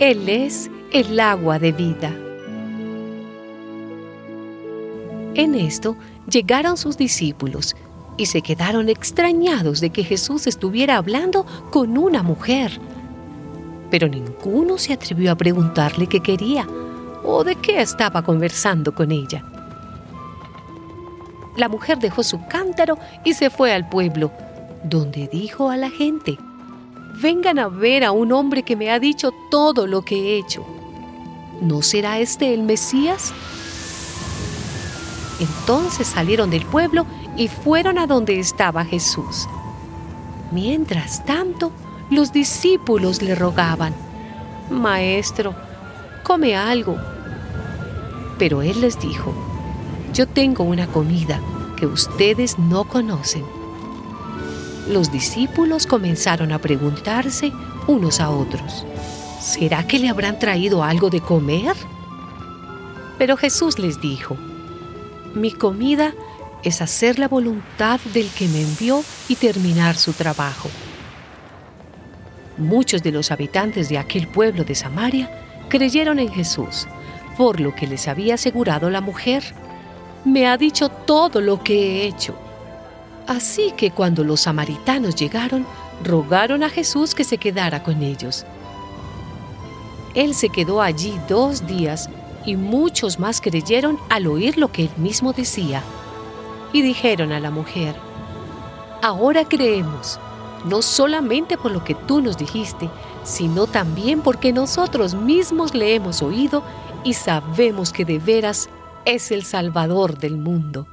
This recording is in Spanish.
Él es el agua de vida. En esto llegaron sus discípulos y se quedaron extrañados de que Jesús estuviera hablando con una mujer. Pero ninguno se atrevió a preguntarle qué quería o de qué estaba conversando con ella. La mujer dejó su cántaro y se fue al pueblo, donde dijo a la gente, vengan a ver a un hombre que me ha dicho todo lo que he hecho. ¿No será este el Mesías? Entonces salieron del pueblo y fueron a donde estaba Jesús. Mientras tanto, los discípulos le rogaban, Maestro, come algo. Pero él les dijo, yo tengo una comida que ustedes no conocen. Los discípulos comenzaron a preguntarse unos a otros, ¿será que le habrán traído algo de comer? Pero Jesús les dijo, mi comida es hacer la voluntad del que me envió y terminar su trabajo. Muchos de los habitantes de aquel pueblo de Samaria creyeron en Jesús, por lo que les había asegurado la mujer. Me ha dicho todo lo que he hecho. Así que cuando los samaritanos llegaron, rogaron a Jesús que se quedara con ellos. Él se quedó allí dos días y muchos más creyeron al oír lo que él mismo decía. Y dijeron a la mujer, ahora creemos, no solamente por lo que tú nos dijiste, sino también porque nosotros mismos le hemos oído y sabemos que de veras es el Salvador del mundo.